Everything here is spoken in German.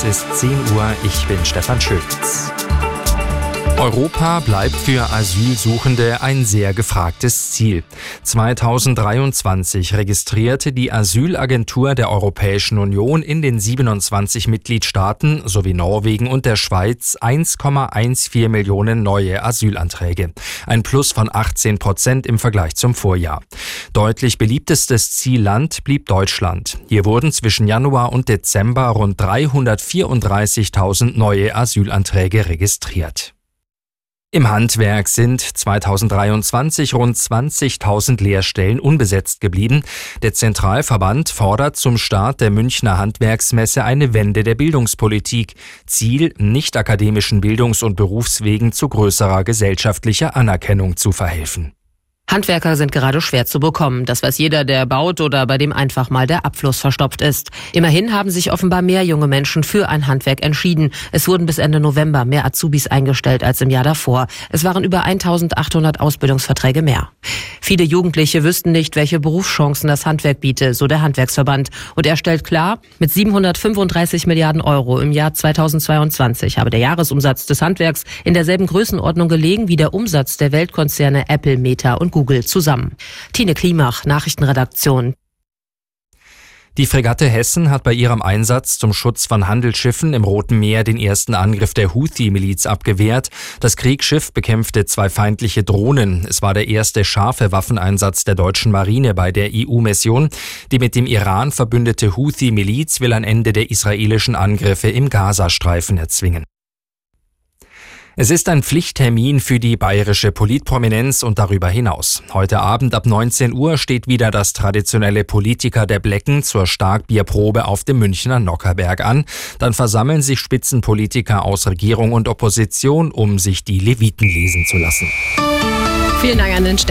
Es ist 10 Uhr, ich bin Stefan Schütz. Europa bleibt für Asylsuchende ein sehr gefragtes Ziel. 2023 registrierte die Asylagentur der Europäischen Union in den 27 Mitgliedstaaten sowie Norwegen und der Schweiz 1,14 Millionen neue Asylanträge. Ein Plus von 18 Prozent im Vergleich zum Vorjahr. Deutlich beliebtestes Zielland blieb Deutschland. Hier wurden zwischen Januar und Dezember rund 334.000 neue Asylanträge registriert. Im Handwerk sind 2023 rund 20.000 Lehrstellen unbesetzt geblieben. Der Zentralverband fordert zum Start der Münchner Handwerksmesse eine Wende der Bildungspolitik. Ziel, nicht akademischen Bildungs- und Berufswegen zu größerer gesellschaftlicher Anerkennung zu verhelfen. Handwerker sind gerade schwer zu bekommen. Das weiß jeder, der baut oder bei dem einfach mal der Abfluss verstopft ist. Immerhin haben sich offenbar mehr junge Menschen für ein Handwerk entschieden. Es wurden bis Ende November mehr Azubis eingestellt als im Jahr davor. Es waren über 1800 Ausbildungsverträge mehr. Viele Jugendliche wüssten nicht, welche Berufschancen das Handwerk biete, so der Handwerksverband. Und er stellt klar, mit 735 Milliarden Euro im Jahr 2022 habe der Jahresumsatz des Handwerks in derselben Größenordnung gelegen wie der Umsatz der Weltkonzerne Apple, Meta und Google zusammen. Tine Klimach, Nachrichtenredaktion. Die Fregatte Hessen hat bei ihrem Einsatz zum Schutz von Handelsschiffen im Roten Meer den ersten Angriff der Houthi-Miliz abgewehrt. Das Kriegsschiff bekämpfte zwei feindliche Drohnen. Es war der erste scharfe Waffeneinsatz der deutschen Marine bei der EU-Mission. Die mit dem Iran verbündete Houthi-Miliz will ein Ende der israelischen Angriffe im Gazastreifen erzwingen. Es ist ein Pflichttermin für die bayerische Politprominenz und darüber hinaus. Heute Abend ab 19 Uhr steht wieder das traditionelle Politiker der Blecken zur Starkbierprobe auf dem Münchner Nockerberg an. Dann versammeln sich Spitzenpolitiker aus Regierung und Opposition, um sich die Leviten lesen zu lassen. Vielen Dank an den Steff.